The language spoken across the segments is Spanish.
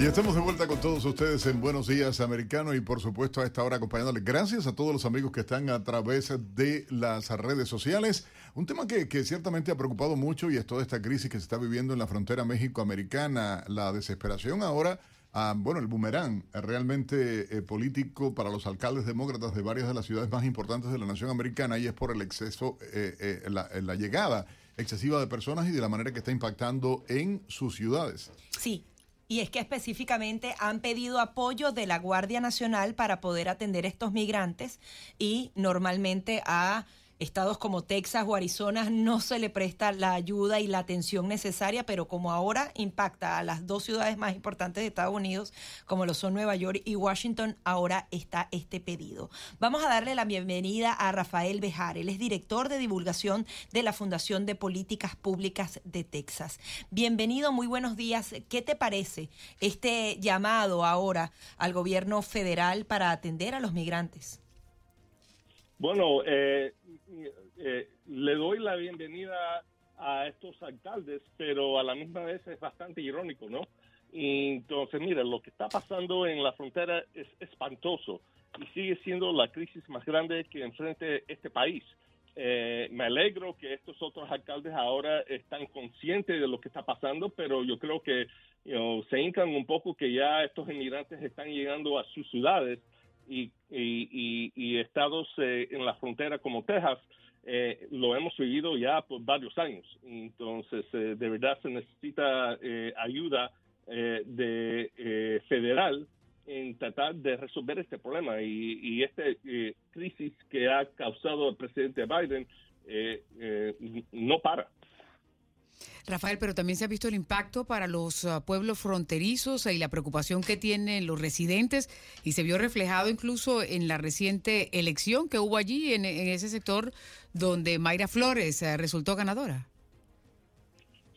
Y estamos de vuelta con todos ustedes en Buenos Días Americano y por supuesto a esta hora acompañándoles. Gracias a todos los amigos que están a través de las redes sociales. Un tema que, ciertamente ha preocupado mucho y es toda esta crisis que se está viviendo en la frontera México-Americana, la desesperación ahora. Ah, bueno, el boomerang realmente eh, político para los alcaldes demócratas de varias de las ciudades más importantes de la nación americana y es por el exceso, eh, eh, la, la llegada excesiva de personas y de la manera que está impactando en sus ciudades. Sí, y es que específicamente han pedido apoyo de la Guardia Nacional para poder atender estos migrantes y normalmente a estados como Texas o Arizona no se le presta la ayuda y la atención necesaria, pero como ahora impacta a las dos ciudades más importantes de Estados Unidos, como lo son Nueva York y Washington, ahora está este pedido. Vamos a darle la bienvenida a Rafael Bejar, él es director de divulgación de la Fundación de Políticas Públicas de Texas. Bienvenido, muy buenos días. ¿Qué te parece este llamado ahora al gobierno federal para atender a los migrantes? Bueno, eh, eh, le doy la bienvenida a estos alcaldes, pero a la misma vez es bastante irónico, ¿no? Y entonces, mira, lo que está pasando en la frontera es espantoso y sigue siendo la crisis más grande que enfrente este país. Eh, me alegro que estos otros alcaldes ahora están conscientes de lo que está pasando, pero yo creo que se hincan un poco que ya estos inmigrantes están llegando a sus ciudades y, estados eh, en la frontera como Texas eh, lo hemos vivido ya por varios años. Entonces, eh, de verdad se necesita ayuda de federal en tratar de resolver este problema y, y esta crisis que ha causado el presidente Biden no para. Rafael, pero también se ha visto el impacto para los ah, pueblos fronterizos y la preocupación que tienen los residentes y se vio reflejado incluso en la reciente elección que hubo allí en, ese sector donde Mayra Flores eh, resultó ganadora.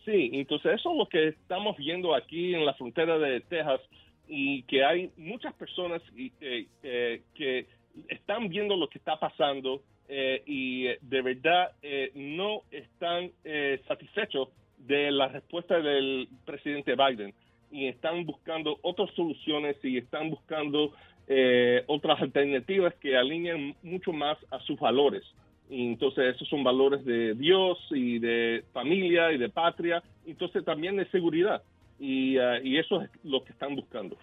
Sí, entonces eso es lo que estamos viendo aquí en la frontera de Texas y que hay muchas personas eh, eh, que están viendo lo que está pasando eh, y de verdad eh, no están eh, satisfechos de la respuesta del presidente Biden y están buscando otras soluciones y están buscando otras alternativas que alineen mucho más a sus valores. Y entonces esos son valores de Dios y de familia y de patria, entonces también de seguridad. Y, y eso es lo que están buscando.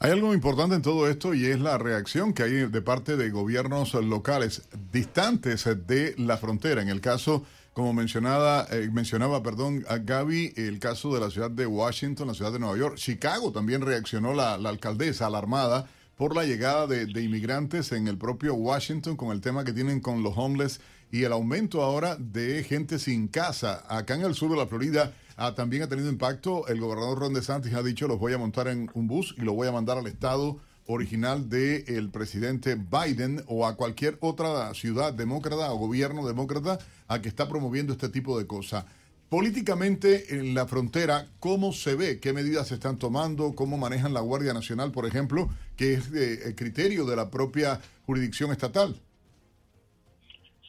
Hay algo importante en todo esto y es la reacción que hay de parte de gobiernos locales distantes de la frontera. En el caso, como mencionaba, eh, mencionaba, perdón, a Gaby, el caso de la ciudad de Washington, la ciudad de Nueva York. Chicago también reaccionó la, alcaldesa alarmada por la llegada de, de, inmigrantes en el propio Washington con el tema que tienen con los homeless y el aumento ahora de gente sin casa. Acá en el sur de la Florida Ah, también ha tenido impacto. El gobernador Ron DeSantis ha dicho, los voy a montar en un bus y lo voy a mandar al estado original del presidente Biden o a cualquier otra ciudad demócrata o gobierno demócrata a que está promoviendo este tipo de cosas. Políticamente en la frontera, ¿cómo se ve? ¿Qué medidas se están tomando? ¿Cómo manejan la Guardia Nacional, por ejemplo, que es el criterio de la propia jurisdicción estatal?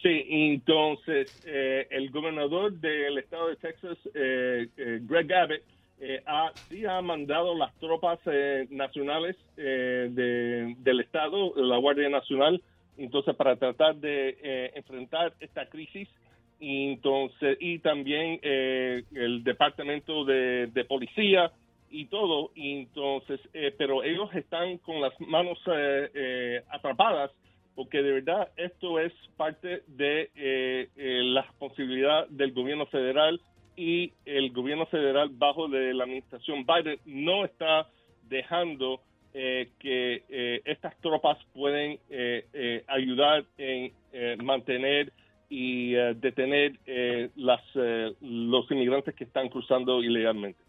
Sí, entonces eh, el gobernador del estado de Texas, eh, eh, Greg Abbott, ha, sí ha mandado las tropas nacionales del estado, la Guardia Nacional, entonces para tratar de enfrentar esta crisis. Y entonces y también el departamento de, de, policía y todo. Entonces pero ellos están con las manos atrapadas porque de verdad esto es parte de eh, eh, la responsabilidad del gobierno federal y el gobierno federal bajo de la administración Biden no está dejando eh, que estas tropas pueden ayudar en mantener y detener las, los inmigrantes que están cruzando ilegalmente.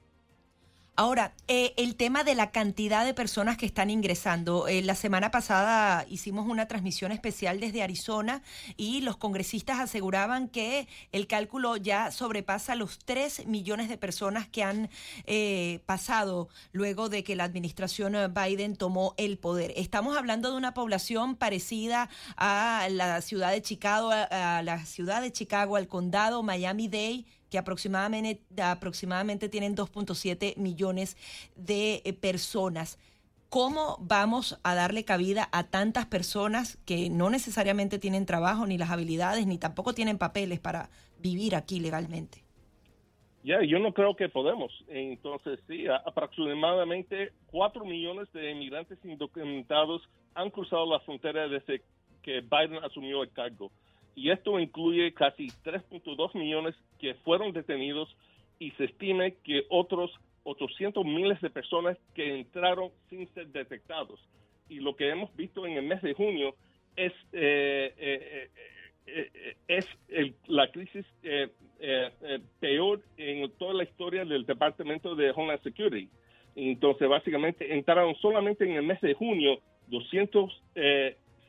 Ahora, eh, el tema de la cantidad de personas que están ingresando. Eh, la semana pasada hicimos una transmisión especial desde Arizona y los congresistas aseguraban que el cálculo ya sobrepasa los 3 millones de personas que han eh, pasado luego de que la administración Biden tomó el poder. Estamos hablando de una población parecida a la ciudad de Chicago, a la ciudad de Chicago, al condado Miami-Dade que aproximadamente, aproximadamente tienen 2.7 millones de eh, personas. ¿Cómo vamos a darle cabida a tantas personas que no necesariamente tienen trabajo, ni las habilidades, ni tampoco tienen papeles para vivir aquí legalmente? Ya, yo no creo que podemos. Entonces, sí, aproximadamente 4 millones de inmigrantes indocumentados han cruzado la frontera desde que Biden asumió el cargo y esto incluye casi 3.2 millones que fueron detenidos y se estime que otros 800 miles de personas que entraron sin ser detectados. Y lo que hemos visto en el mes de junio es, eh, eh, eh, es la crisis peor en toda la historia del Departamento de Homeland Security. Entonces, básicamente, entraron solamente en el mes de junio 200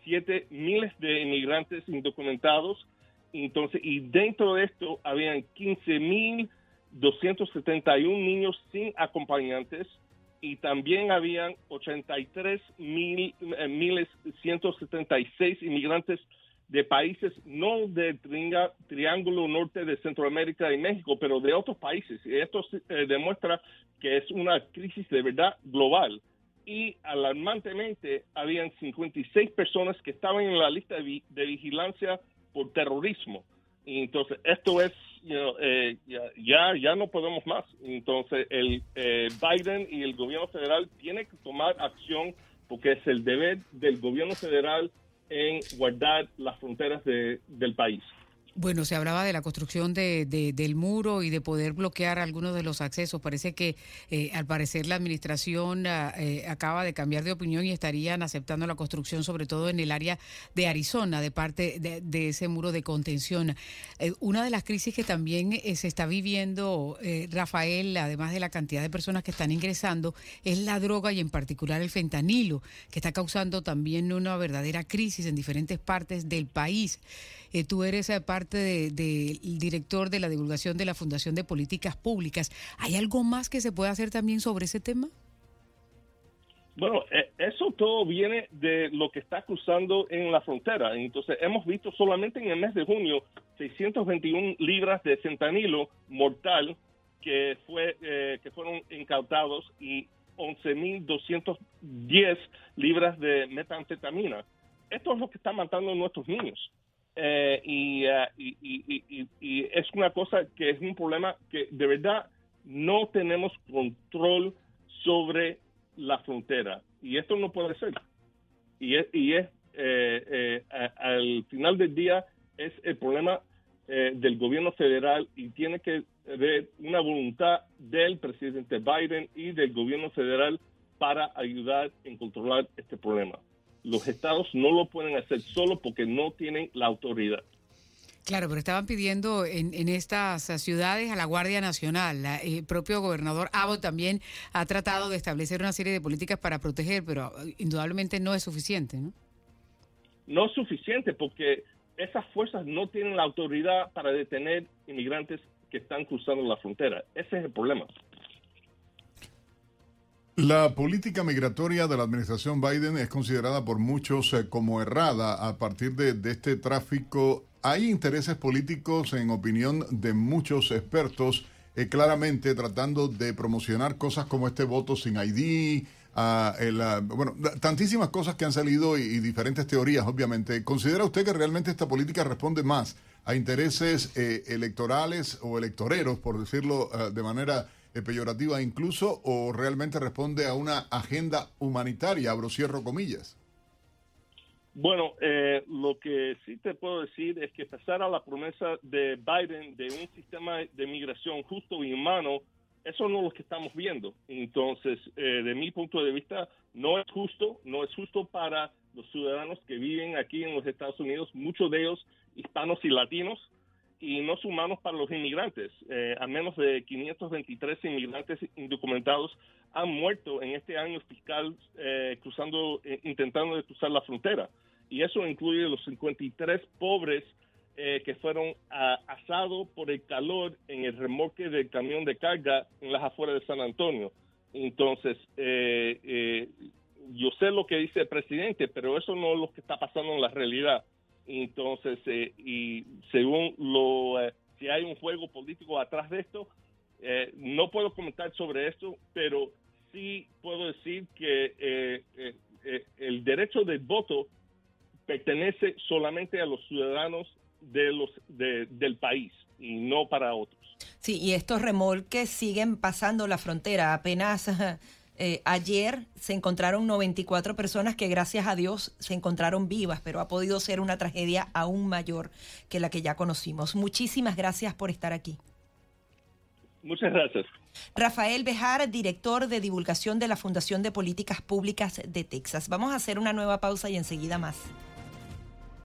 siete miles de inmigrantes indocumentados. Entonces, y dentro de esto habían 15 mil 271 niños sin acompañantes y también habían 83 mil, eh, miles 176 inmigrantes de países no del Triángulo Norte de Centroamérica y México, pero de otros países. Y esto eh, demuestra que es una crisis de verdad global y alarmantemente habían 56 personas que estaban en la lista de, vigilancia por terrorismo. Entonces esto es, eh, ya, ya no podemos más. Entonces el eh, Biden y el gobierno federal tienen que tomar acción porque es el deber del gobierno federal en guardar las fronteras del país. Bueno, se hablaba de la construcción de, del muro y de poder bloquear algunos de los accesos. Parece que eh, al parecer la administración ah, eh, acaba de cambiar de opinión y estarían aceptando la construcción, sobre todo en el área de Arizona, de parte de, ese muro de contención. Eh, una de las crisis que también se está viviendo, Rafael, además de la cantidad de personas que están ingresando, es la droga y en particular el fentanilo, que está causando también una verdadera crisis en diferentes partes del país. tú eres parte del de, director de la divulgación de la Fundación de Políticas Públicas. ¿Hay algo más que se pueda hacer también sobre ese tema? Bueno, eh, eso todo viene de lo que está cruzando en la frontera. Entonces, hemos visto solamente en el mes de junio 621 libras de centanilo mortal que, fue, eh, que fueron incautados y 11.210 libras de metanfetamina. Esto es lo que está matando a nuestros niños. Eh, uh, y, y, es una cosa que es un problema que de verdad no tenemos control sobre la frontera. Y esto no puede ser. Y es, y es eh, eh, al final del día es el problema del gobierno federal y tiene que haber una voluntad del presidente Biden y del gobierno federal para ayudar en controlar este problema los estados no lo pueden hacer solo porque no tienen la autoridad. Claro, pero estaban pidiendo en, estas ciudades a la Guardia Nacional. el propio gobernador Abbott también ha tratado de establecer una serie de políticas para proteger, pero eh, indudablemente no es suficiente, ¿no? No es suficiente porque esas fuerzas no tienen la autoridad para detener inmigrantes que están cruzando la frontera. Ese es el problema. La política migratoria de la administración Biden es considerada por muchos eh, como errada a partir de, este tráfico. Hay intereses políticos, en opinión de muchos expertos, eh, claramente tratando de promocionar cosas como este voto sin ID, ah, ah, bueno, tantísimas cosas que han salido y, diferentes teorías, obviamente. ¿Considera usted que realmente esta política responde más a intereses eh, electorales o electoreros, por decirlo ah, de manera peyorativa incluso o realmente responde a una agenda humanitaria, abro cierro comillas? Bueno, eh, lo que sí te puedo decir es que pasar a la promesa de Biden de un sistema de migración justo y humano, eso no es lo que estamos viendo. Entonces, eh, de mi punto de vista, no es justo, no es justo para los ciudadanos que viven aquí en los Estados Unidos, muchos de ellos hispanos y latinos, y no humanos para los inmigrantes. Eh, a menos de 523 inmigrantes indocumentados han muerto en este año fiscal eh, cruzando, eh, intentando cruzar la frontera. Y eso incluye los 53 pobres que fueron asados por el calor en el remolque del camión de carga en las afueras de San Antonio. Entonces, yo sé lo que dice el presidente, pero eso no es lo que está pasando en la realidad. Entonces, eh, y según lo, eh, si hay un juego político atrás de esto, eh, no puedo comentar sobre esto, pero sí puedo decir que el derecho de voto pertenece solamente a los ciudadanos de los del país y no para otros. Sí, y estos remolques siguen pasando la frontera. Apenas eh, ayer se encontraron 94 personas que gracias a Dios se encontraron vivas, pero ha podido ser una tragedia aún mayor que la que ya conocimos. Muchísimas gracias por estar aquí. Muchas gracias. Rafael Bejar, director de divulgación de la Fundación de Políticas Públicas de Texas. Vamos a hacer una nueva pausa y enseguida más.